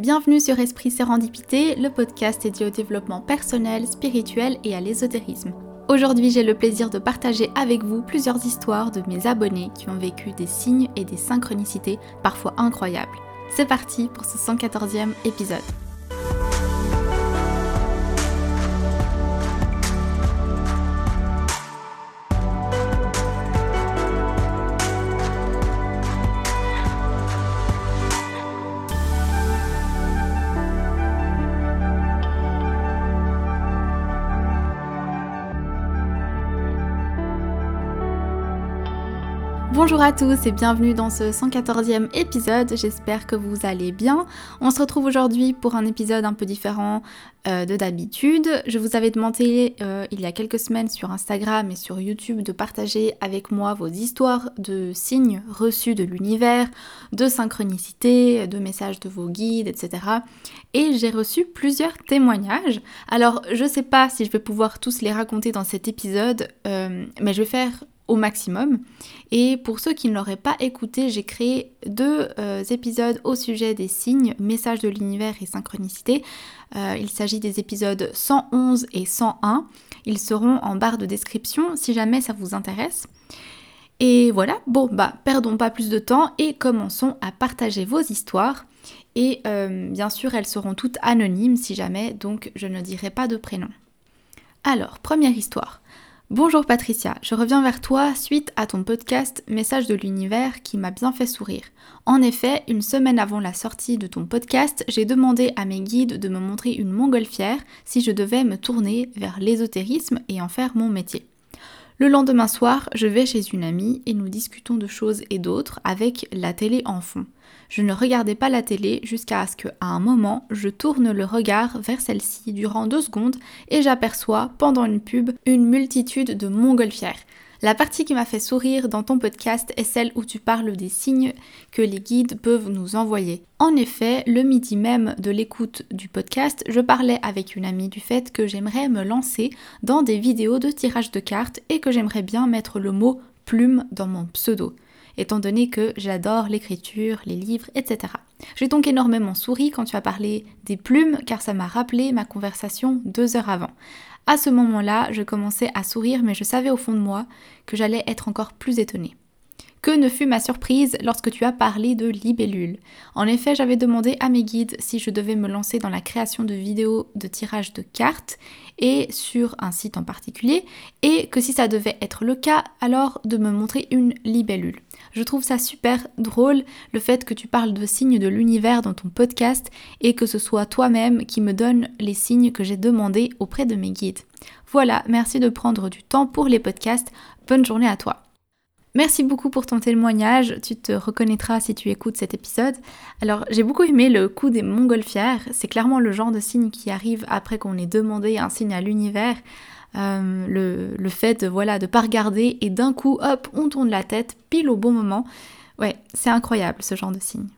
Bienvenue sur Esprit Sérendipité, le podcast dédié au développement personnel, spirituel et à l'ésotérisme. Aujourd'hui, j'ai le plaisir de partager avec vous plusieurs histoires de mes abonnés qui ont vécu des signes et des synchronicités parfois incroyables. C'est parti pour ce 114e épisode. Bonjour à tous et bienvenue dans ce 114e épisode, j'espère que vous allez bien. On se retrouve aujourd'hui pour un épisode un peu différent euh, de d'habitude. Je vous avais demandé euh, il y a quelques semaines sur Instagram et sur YouTube de partager avec moi vos histoires de signes reçus de l'univers, de synchronicité, de messages de vos guides, etc. Et j'ai reçu plusieurs témoignages. Alors je sais pas si je vais pouvoir tous les raconter dans cet épisode, euh, mais je vais faire au maximum. Et pour ceux qui ne l'auraient pas écouté, j'ai créé deux euh, épisodes au sujet des signes, messages de l'univers et synchronicité. Euh, il s'agit des épisodes 111 et 101. Ils seront en barre de description si jamais ça vous intéresse. Et voilà, bon bah perdons pas plus de temps et commençons à partager vos histoires. Et euh, bien sûr, elles seront toutes anonymes si jamais, donc je ne dirai pas de prénom. Alors, première histoire. Bonjour Patricia, je reviens vers toi suite à ton podcast Message de l'univers qui m'a bien fait sourire. En effet, une semaine avant la sortie de ton podcast, j'ai demandé à mes guides de me montrer une montgolfière si je devais me tourner vers l'ésotérisme et en faire mon métier. Le lendemain soir, je vais chez une amie et nous discutons de choses et d'autres avec la télé en fond. Je ne regardais pas la télé jusqu'à ce qu'à un moment, je tourne le regard vers celle-ci durant deux secondes et j'aperçois, pendant une pub, une multitude de montgolfières. La partie qui m'a fait sourire dans ton podcast est celle où tu parles des signes que les guides peuvent nous envoyer. En effet, le midi même de l'écoute du podcast, je parlais avec une amie du fait que j'aimerais me lancer dans des vidéos de tirage de cartes et que j'aimerais bien mettre le mot plume dans mon pseudo étant donné que j'adore l'écriture, les livres, etc. J'ai donc énormément souri quand tu as parlé des plumes, car ça m'a rappelé ma conversation deux heures avant. À ce moment-là, je commençais à sourire, mais je savais au fond de moi que j'allais être encore plus étonnée. Que ne fut ma surprise lorsque tu as parlé de libellule. En effet, j'avais demandé à mes guides si je devais me lancer dans la création de vidéos de tirage de cartes et sur un site en particulier, et que si ça devait être le cas, alors de me montrer une libellule. Je trouve ça super drôle le fait que tu parles de signes de l'univers dans ton podcast et que ce soit toi-même qui me donne les signes que j'ai demandés auprès de mes guides. Voilà, merci de prendre du temps pour les podcasts. Bonne journée à toi. Merci beaucoup pour ton témoignage, tu te reconnaîtras si tu écoutes cet épisode. Alors j'ai beaucoup aimé le coup des montgolfières, c'est clairement le genre de signe qui arrive après qu'on ait demandé un signe à l'univers. Euh, le, fait de voilà de pas regarder et d'un coup hop on tourne la tête pile au bon moment. Ouais, c'est incroyable ce genre de signe.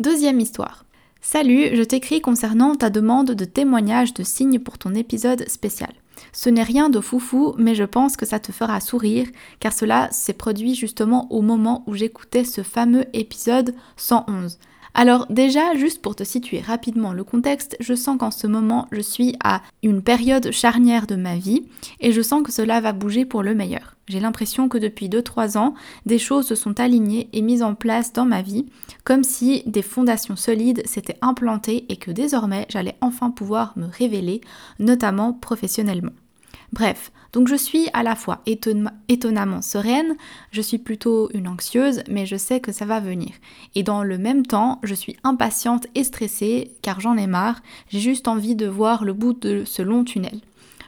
Deuxième histoire. Salut, je t'écris concernant ta demande de témoignage de signes pour ton épisode spécial. Ce n'est rien de foufou, mais je pense que ça te fera sourire, car cela s'est produit justement au moment où j'écoutais ce fameux épisode 111. Alors déjà, juste pour te situer rapidement le contexte, je sens qu'en ce moment, je suis à une période charnière de ma vie et je sens que cela va bouger pour le meilleur. J'ai l'impression que depuis 2-3 ans, des choses se sont alignées et mises en place dans ma vie, comme si des fondations solides s'étaient implantées et que désormais j'allais enfin pouvoir me révéler, notamment professionnellement. Bref, donc je suis à la fois étonnamment sereine, je suis plutôt une anxieuse, mais je sais que ça va venir. Et dans le même temps, je suis impatiente et stressée car j'en ai marre, j'ai juste envie de voir le bout de ce long tunnel.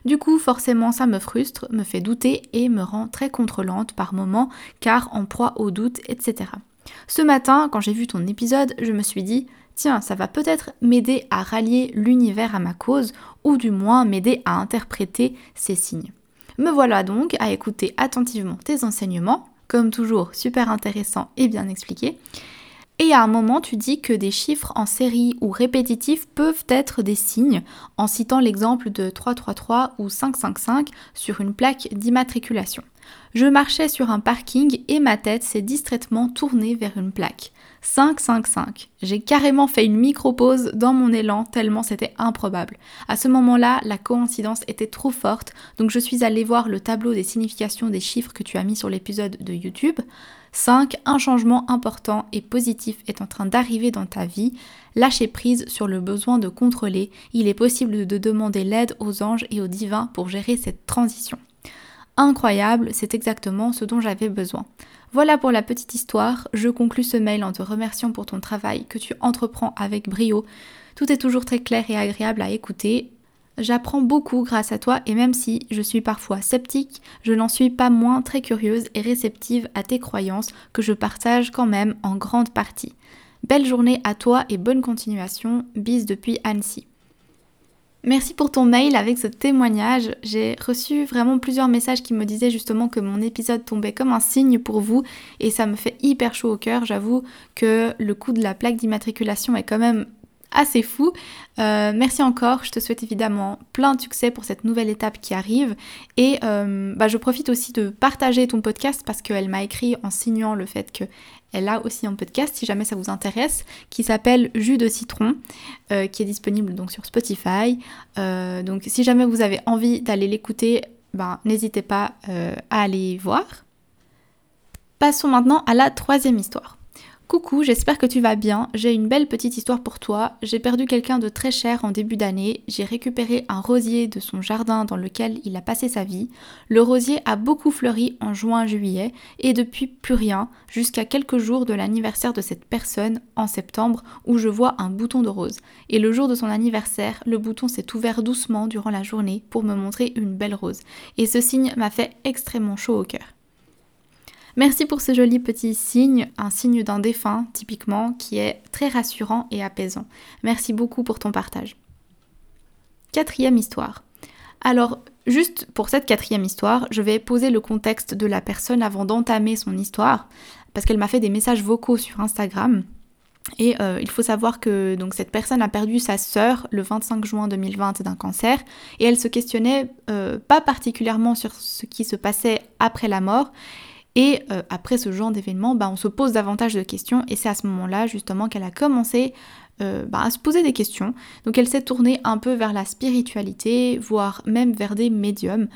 Du coup, forcément, ça me frustre, me fait douter et me rend très contrôlante par moments, car en proie au doute, etc. Ce matin, quand j'ai vu ton épisode, je me suis dit, tiens, ça va peut-être m'aider à rallier l'univers à ma cause, ou du moins m'aider à interpréter ces signes. Me voilà donc à écouter attentivement tes enseignements, comme toujours super intéressant et bien expliqué. Et à un moment, tu dis que des chiffres en série ou répétitifs peuvent être des signes, en citant l'exemple de 333 ou 555 sur une plaque d'immatriculation. Je marchais sur un parking et ma tête s'est distraitement tournée vers une plaque. 5, 5, 5. J'ai carrément fait une micro-pause dans mon élan tellement c'était improbable. À ce moment-là, la coïncidence était trop forte, donc je suis allée voir le tableau des significations des chiffres que tu as mis sur l'épisode de YouTube. 5. Un changement important et positif est en train d'arriver dans ta vie. Lâchez prise sur le besoin de contrôler. Il est possible de demander l'aide aux anges et aux divins pour gérer cette transition. Incroyable, c'est exactement ce dont j'avais besoin. Voilà pour la petite histoire. Je conclus ce mail en te remerciant pour ton travail que tu entreprends avec brio. Tout est toujours très clair et agréable à écouter. J'apprends beaucoup grâce à toi et même si je suis parfois sceptique, je n'en suis pas moins très curieuse et réceptive à tes croyances que je partage quand même en grande partie. Belle journée à toi et bonne continuation. Bis depuis Annecy. Merci pour ton mail avec ce témoignage. J'ai reçu vraiment plusieurs messages qui me disaient justement que mon épisode tombait comme un signe pour vous et ça me fait hyper chaud au cœur. J'avoue que le coût de la plaque d'immatriculation est quand même assez fou. Euh, merci encore, je te souhaite évidemment plein de succès pour cette nouvelle étape qui arrive et euh, bah, je profite aussi de partager ton podcast parce qu'elle m'a écrit en signant le fait qu'elle a aussi un podcast si jamais ça vous intéresse qui s'appelle Jus de citron euh, qui est disponible donc sur Spotify. donc si jamais vous avez envie d'aller l'écouter, ben, n'hésitez pas à aller voir. Passons maintenant à la troisième histoire. Coucou, j'espère que tu vas bien. J'ai une belle petite histoire pour toi. J'ai perdu quelqu'un de très cher en début d'année. J'ai récupéré un rosier de son jardin dans lequel il a passé sa vie. Le rosier a beaucoup fleuri en juin-juillet et depuis plus rien jusqu'à quelques jours de l'anniversaire de cette personne en septembre où je vois un bouton de rose. Et le jour de son anniversaire, le bouton s'est ouvert doucement durant la journée pour me montrer une belle rose. Et ce signe m'a fait extrêmement chaud au cœur. Merci pour ce joli petit signe, un signe d'un défunt typiquement, qui est très rassurant et apaisant. Merci beaucoup pour ton partage. Quatrième histoire. Alors, juste pour cette quatrième histoire, je vais poser le contexte de la personne avant d'entamer son histoire, parce qu'elle m'a fait des messages vocaux sur Instagram. Et euh, il faut savoir que donc cette personne a perdu sa sœur le 25 juin 2020 d'un cancer et elle se questionnait euh, pas particulièrement sur ce qui se passait après la mort et euh, après ce genre d'événement, bah, on se pose davantage de questions et c'est à ce moment-là justement qu'elle a commencé euh, bah, à se poser des questions. Donc elle s'est tournée un peu vers la spiritualité, voire même vers des médiums.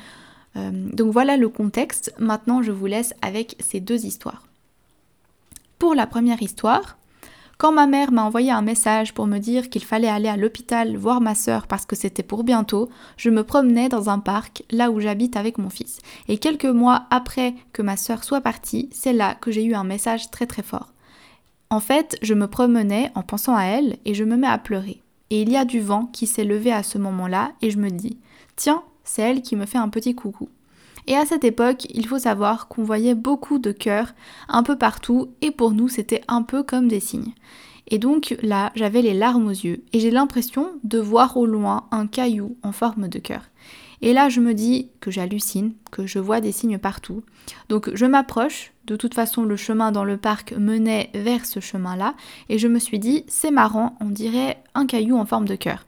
Euh, donc voilà le contexte. Maintenant, je vous laisse avec ces deux histoires. Pour la première histoire, quand ma mère m'a envoyé un message pour me dire qu'il fallait aller à l'hôpital voir ma sœur parce que c'était pour bientôt, je me promenais dans un parc, là où j'habite avec mon fils. Et quelques mois après que ma sœur soit partie, c'est là que j'ai eu un message très très fort. En fait, je me promenais en pensant à elle et je me mets à pleurer. Et il y a du vent qui s'est levé à ce moment-là et je me dis, tiens, c'est elle qui me fait un petit coucou. Et à cette époque, il faut savoir qu'on voyait beaucoup de cœurs un peu partout et pour nous c'était un peu comme des signes. Et donc là, j'avais les larmes aux yeux et j'ai l'impression de voir au loin un caillou en forme de cœur. Et là, je me dis que j'hallucine, que je vois des signes partout. Donc je m'approche, de toute façon le chemin dans le parc menait vers ce chemin-là, et je me suis dit, c'est marrant, on dirait un caillou en forme de cœur.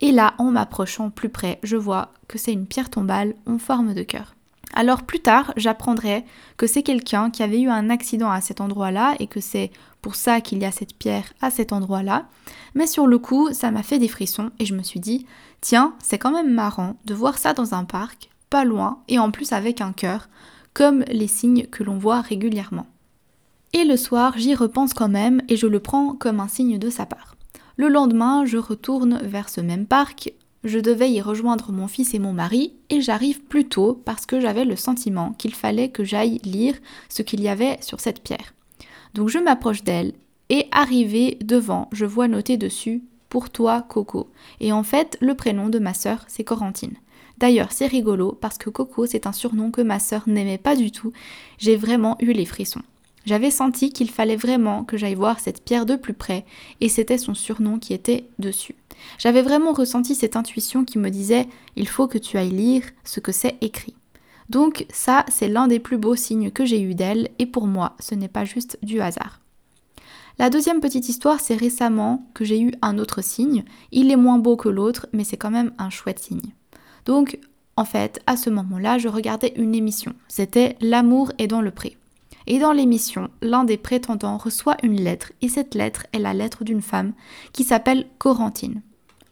Et là, en m'approchant plus près, je vois que c'est une pierre tombale en forme de cœur. Alors plus tard, j'apprendrai que c'est quelqu'un qui avait eu un accident à cet endroit-là et que c'est pour ça qu'il y a cette pierre à cet endroit-là. Mais sur le coup, ça m'a fait des frissons et je me suis dit, tiens, c'est quand même marrant de voir ça dans un parc, pas loin et en plus avec un cœur, comme les signes que l'on voit régulièrement. Et le soir, j'y repense quand même et je le prends comme un signe de sa part. Le lendemain, je retourne vers ce même parc je devais y rejoindre mon fils et mon mari, et j'arrive plus tôt parce que j'avais le sentiment qu'il fallait que j'aille lire ce qu'il y avait sur cette pierre. Donc je m'approche d'elle, et arrivé devant, je vois noté dessus Pour toi, Coco. Et en fait, le prénom de ma sœur, c'est Corentine. D'ailleurs, c'est rigolo parce que Coco, c'est un surnom que ma sœur n'aimait pas du tout. J'ai vraiment eu les frissons. J'avais senti qu'il fallait vraiment que j'aille voir cette pierre de plus près, et c'était son surnom qui était dessus. J'avais vraiment ressenti cette intuition qui me disait il faut que tu ailles lire ce que c'est écrit. Donc ça, c'est l'un des plus beaux signes que j'ai eu d'elle, et pour moi, ce n'est pas juste du hasard. La deuxième petite histoire, c'est récemment que j'ai eu un autre signe. Il est moins beau que l'autre, mais c'est quand même un chouette signe. Donc, en fait, à ce moment-là, je regardais une émission. C'était L'amour est dans le pré. Et dans l'émission, l'un des prétendants reçoit une lettre et cette lettre est la lettre d'une femme qui s'appelle Corentine.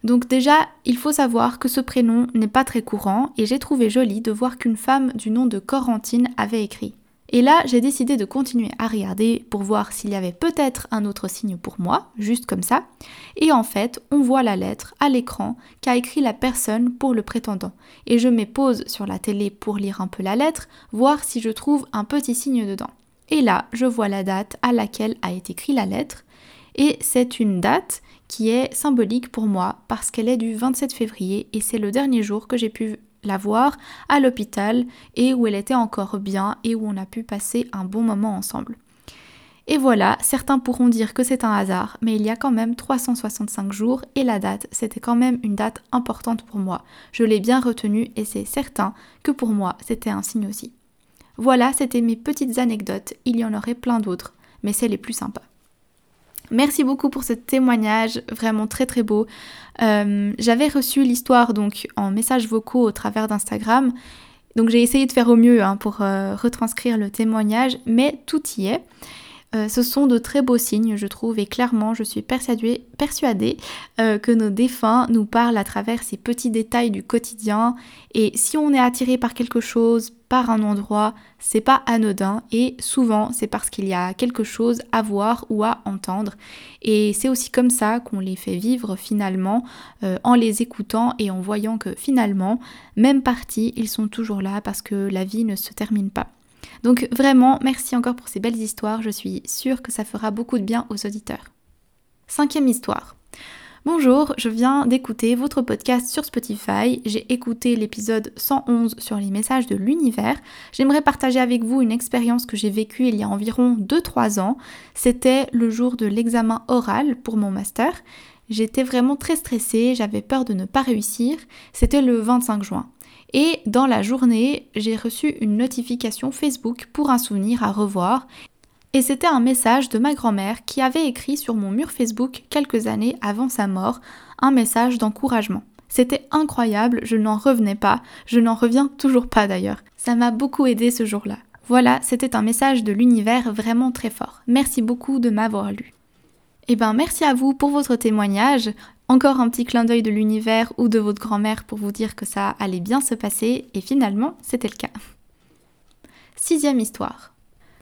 Donc déjà, il faut savoir que ce prénom n'est pas très courant et j'ai trouvé joli de voir qu'une femme du nom de Corentine avait écrit. Et là, j'ai décidé de continuer à regarder pour voir s'il y avait peut-être un autre signe pour moi, juste comme ça. Et en fait, on voit la lettre à l'écran qu'a écrit la personne pour le prétendant. Et je mets pause sur la télé pour lire un peu la lettre, voir si je trouve un petit signe dedans. Et là, je vois la date à laquelle a été écrite la lettre. Et c'est une date qui est symbolique pour moi parce qu'elle est du 27 février et c'est le dernier jour que j'ai pu la voir à l'hôpital et où elle était encore bien et où on a pu passer un bon moment ensemble. Et voilà, certains pourront dire que c'est un hasard, mais il y a quand même 365 jours et la date, c'était quand même une date importante pour moi. Je l'ai bien retenue et c'est certain que pour moi, c'était un signe aussi. Voilà, c'était mes petites anecdotes, il y en aurait plein d'autres, mais c'est les plus sympas. Merci beaucoup pour ce témoignage, vraiment très très beau. Euh, j'avais reçu l'histoire donc en messages vocaux au travers d'Instagram. Donc j'ai essayé de faire au mieux hein, pour euh, retranscrire le témoignage, mais tout y est. Euh, ce sont de très beaux signes, je trouve, et clairement, je suis persuadée, euh, que nos défunts nous parlent à travers ces petits détails du quotidien. Et si on est attiré par quelque chose, par un endroit, c'est pas anodin, et souvent, c'est parce qu'il y a quelque chose à voir ou à entendre. Et c'est aussi comme ça qu'on les fait vivre finalement, euh, en les écoutant et en voyant que finalement, même partis, ils sont toujours là parce que la vie ne se termine pas. Donc vraiment, merci encore pour ces belles histoires, je suis sûre que ça fera beaucoup de bien aux auditeurs. Cinquième histoire. Bonjour, je viens d'écouter votre podcast sur Spotify. J'ai écouté l'épisode 111 sur les messages de l'univers. J'aimerais partager avec vous une expérience que j'ai vécue il y a environ 2-3 ans. C'était le jour de l'examen oral pour mon master. J'étais vraiment très stressée, j'avais peur de ne pas réussir. C'était le 25 juin. Et dans la journée, j'ai reçu une notification Facebook pour un souvenir à revoir. Et c'était un message de ma grand-mère qui avait écrit sur mon mur Facebook quelques années avant sa mort un message d'encouragement. C'était incroyable, je n'en revenais pas, je n'en reviens toujours pas d'ailleurs. Ça m'a beaucoup aidé ce jour-là. Voilà, c'était un message de l'univers vraiment très fort. Merci beaucoup de m'avoir lu. Eh ben merci à vous pour votre témoignage. Encore un petit clin d'œil de l'univers ou de votre grand-mère pour vous dire que ça allait bien se passer et finalement c'était le cas. Sixième histoire.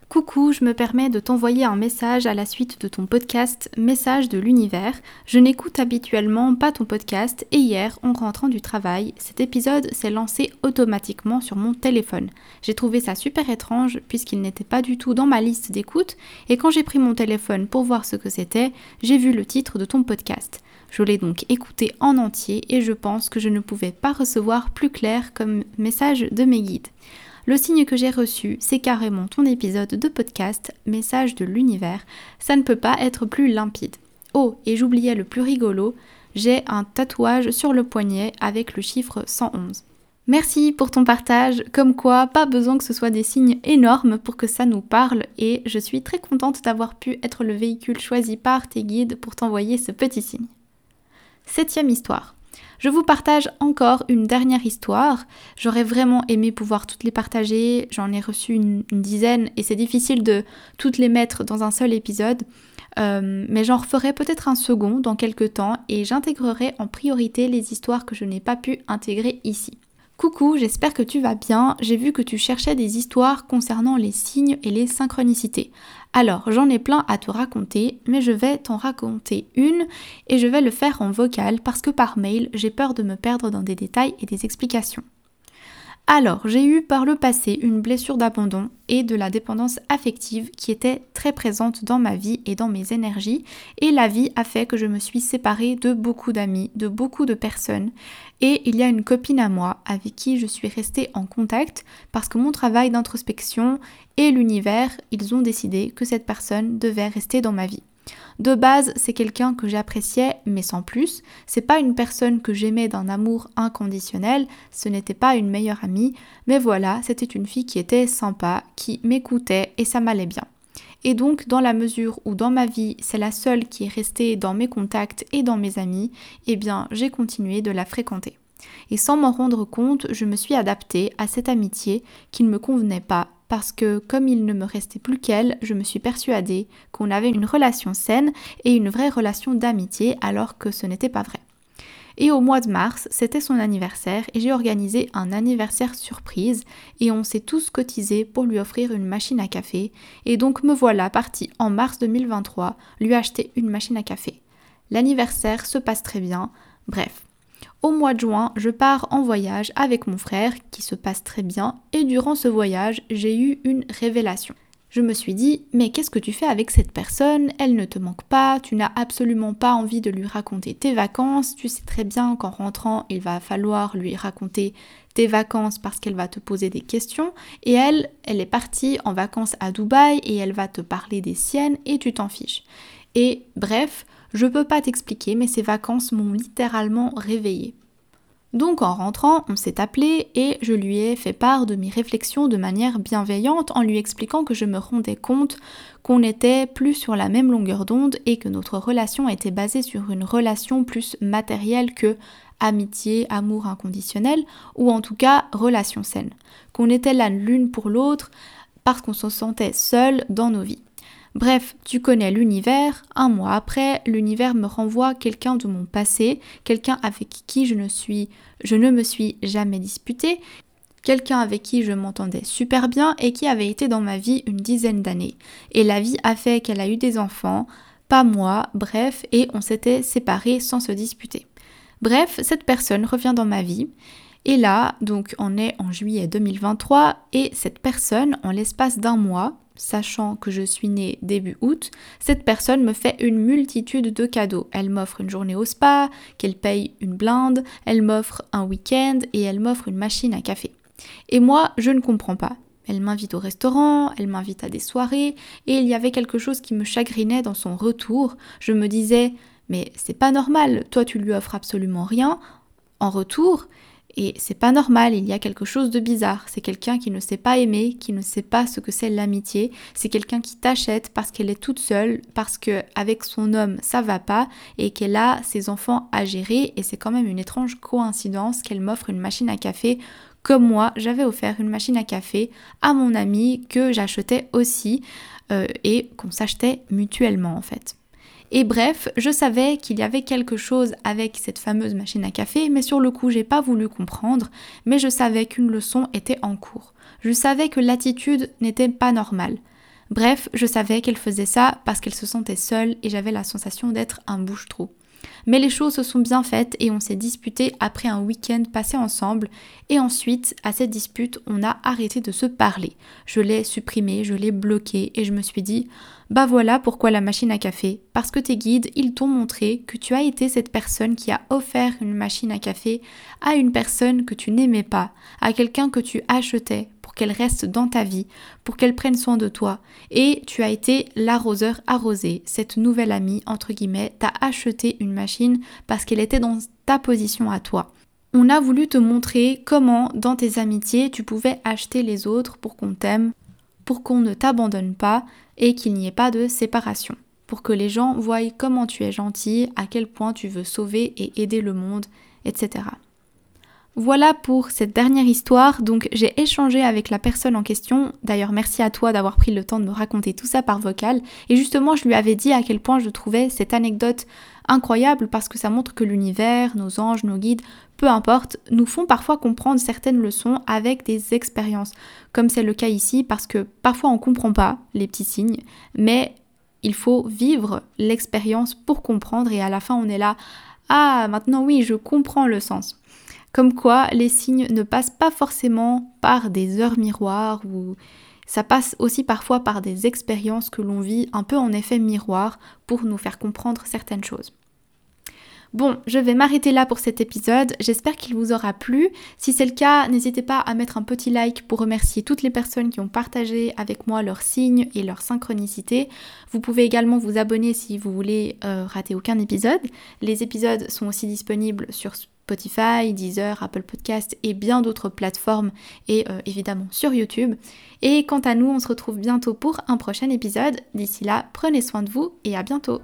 Coucou, je me permets de t'envoyer un message à la suite de ton podcast Message de l'univers. Je n'écoute habituellement pas ton podcast et hier, en rentrant du travail, cet épisode s'est lancé automatiquement sur mon téléphone. J'ai trouvé ça super étrange puisqu'il n'était pas du tout dans ma liste d'écoute et quand j'ai pris mon téléphone pour voir ce que c'était, j'ai vu le titre de ton podcast. Je l'ai donc écouté en entier et je pense que je ne pouvais pas recevoir plus clair comme message de mes guides. Le signe que j'ai reçu, c'est carrément ton épisode de podcast, Message de l'univers. Ça ne peut pas être plus limpide. Oh, et j'oubliais le plus rigolo, j'ai un tatouage sur le poignet avec le chiffre 111. Merci pour ton partage, comme quoi pas besoin que ce soit des signes énormes pour que ça nous parle et je suis très contente d'avoir pu être le véhicule choisi par tes guides pour t'envoyer ce petit signe. Septième histoire. Je vous partage encore une dernière histoire. J'aurais vraiment aimé pouvoir toutes les partager. J'en ai reçu une, dizaine et c'est difficile de toutes les mettre dans un seul épisode. Euh, mais j'en referai peut-être un second dans quelques temps et j'intégrerai en priorité les histoires que je n'ai pas pu intégrer ici. Coucou, j'espère que tu vas bien. J'ai vu que tu cherchais des histoires concernant les signes et les synchronicités. Alors, j'en ai plein à te raconter, mais je vais t'en raconter une et je vais le faire en vocal parce que par mail, j'ai peur de me perdre dans des détails et des explications. Alors, j'ai eu par le passé une blessure d'abandon et de la dépendance affective qui était très présente dans ma vie et dans mes énergies, et la vie a fait que je me suis séparée de beaucoup d'amis, de beaucoup de personnes, et il y a une copine à moi avec qui je suis restée en contact parce que mon travail d'introspection et l'univers, ils ont décidé que cette personne devait rester dans ma vie. De base, c'est quelqu'un que j'appréciais, mais sans plus. C'est pas une personne que j'aimais d'un amour inconditionnel, ce n'était pas une meilleure amie, mais voilà, c'était une fille qui était sympa, qui m'écoutait et ça m'allait bien. Et donc, dans la mesure où dans ma vie, c'est la seule qui est restée dans mes contacts et dans mes amis, eh bien, j'ai continué de la fréquenter. Et sans m'en rendre compte, je me suis adaptée à cette amitié qui ne me convenait pas parce que comme il ne me restait plus qu'elle, je me suis persuadée qu'on avait une relation saine et une vraie relation d'amitié alors que ce n'était pas vrai. Et au mois de mars, c'était son anniversaire et j'ai organisé un anniversaire surprise et on s'est tous cotisés pour lui offrir une machine à café et donc me voilà partie en mars 2023 lui acheter une machine à café. L'anniversaire se passe très bien, bref. Au mois de juin, je pars en voyage avec mon frère qui se passe très bien et durant ce voyage, j'ai eu une révélation. Je me suis dit, mais qu'est-ce que tu fais avec cette personne? Elle ne te manque pas, tu n'as absolument pas envie de lui raconter tes vacances, tu sais très bien qu'en rentrant, il va falloir lui raconter tes vacances parce qu'elle va te poser des questions, et elle, elle est partie en vacances à Dubaï et elle va te parler des siennes et tu t'en fiches. Et bref, je peux pas t'expliquer, mais ces vacances m'ont littéralement réveillée. Donc en rentrant, on s'est appelé et je lui ai fait part de mes réflexions de manière bienveillante en lui expliquant que je me rendais compte qu'on n'était plus sur la même longueur d'onde et que notre relation était basée sur une relation plus matérielle que amitié, amour inconditionnel ou en tout cas relation saine. Qu'on était là l'une pour l'autre parce qu'on se sentait seul dans nos vies. Bref, tu connais l'univers, un mois après, l'univers me renvoie quelqu'un de mon passé, quelqu'un avec qui je ne me suis jamais disputée, quelqu'un avec qui je m'entendais super bien et qui avait été dans ma vie une dizaine d'années. Et la vie a fait qu'elle a eu des enfants, pas moi, bref, et on s'était séparés sans se disputer. Bref, cette personne revient dans ma vie. Et là, donc on est en juillet 2023 et cette personne, en l'espace d'un mois, sachant que je suis née début août, cette personne me fait une multitude de cadeaux. Elle m'offre une journée au spa, qu'elle paye une blinde, elle m'offre un week-end et elle m'offre une machine à café. Et moi, je ne comprends pas. Elle m'invite au restaurant, elle m'invite à des soirées, et il y avait quelque chose qui me chagrinait dans son retour. Je me disais, mais c'est pas normal, toi tu lui offres absolument rien en retour, et c'est pas normal, il y a quelque chose de bizarre. C'est quelqu'un qui ne sait pas aimer, qui ne sait pas ce que c'est l'amitié. C'est quelqu'un qui t'achète parce qu'elle est toute seule, parce que avec son homme ça va pas et qu'elle a ses enfants à gérer. Et c'est quand même une étrange coïncidence qu'elle m'offre une machine à café comme moi, j'avais offert une machine à café à mon ami que j'achetais aussi euh, et qu'on s'achetait mutuellement en fait. Et bref, je savais qu'il y avait quelque chose avec cette fameuse machine à café, mais sur le coup, j'ai pas voulu comprendre, mais je savais qu'une leçon était en cours. Je savais que l'attitude n'était pas normale. Bref, je savais qu'elle faisait ça parce qu'elle se sentait seule et j'avais la sensation d'être un bouche-trou. Mais les choses se sont bien faites et on s'est disputé après un week-end passé ensemble. Et ensuite, à cette dispute, on a arrêté de se parler. Je l'ai supprimé, je l'ai bloqué et je me suis dit, bah voilà pourquoi la machine à café. Parce que tes guides, ils t'ont montré que tu as été cette personne qui a offert une machine à café à une personne que tu n'aimais pas, à quelqu'un que tu achetais qu'elle reste dans ta vie, pour qu'elle prenne soin de toi. Et tu as été l'arroseur arrosé, cette nouvelle amie, entre guillemets, t'a acheté une machine parce qu'elle était dans ta position à toi. On a voulu te montrer comment, dans tes amitiés, tu pouvais acheter les autres pour qu'on t'aime, pour qu'on ne t'abandonne pas et qu'il n'y ait pas de séparation. Pour que les gens voient comment tu es gentil, à quel point tu veux sauver et aider le monde, etc. Voilà pour cette dernière histoire. Donc j'ai échangé avec la personne en question. D'ailleurs merci à toi d'avoir pris le temps de me raconter tout ça par vocal. Et justement je lui avais dit à quel point je trouvais cette anecdote incroyable parce que ça montre que l'univers, nos anges, nos guides, peu importe, nous font parfois comprendre certaines leçons avec des expériences. Comme c'est le cas ici parce que parfois on comprend pas les petits signes, mais il faut vivre l'expérience pour comprendre et à la fin on est là. Ah, maintenant oui, je comprends le sens. Comme quoi, les signes ne passent pas forcément par des heures miroirs ou ça passe aussi parfois par des expériences que l'on vit un peu en effet miroir pour nous faire comprendre certaines choses. Bon, je vais m'arrêter là pour cet épisode. J'espère qu'il vous aura plu. Si c'est le cas, n'hésitez pas à mettre un petit like pour remercier toutes les personnes qui ont partagé avec moi leurs signes et leur synchronicité. Vous pouvez également vous abonner si vous voulez euh, rater aucun épisode. Les épisodes sont aussi disponibles sur Spotify, Deezer, Apple Podcast et bien d'autres plateformes et euh, évidemment sur YouTube. Et quant à nous, on se retrouve bientôt pour un prochain épisode. D'ici là, prenez soin de vous et à bientôt.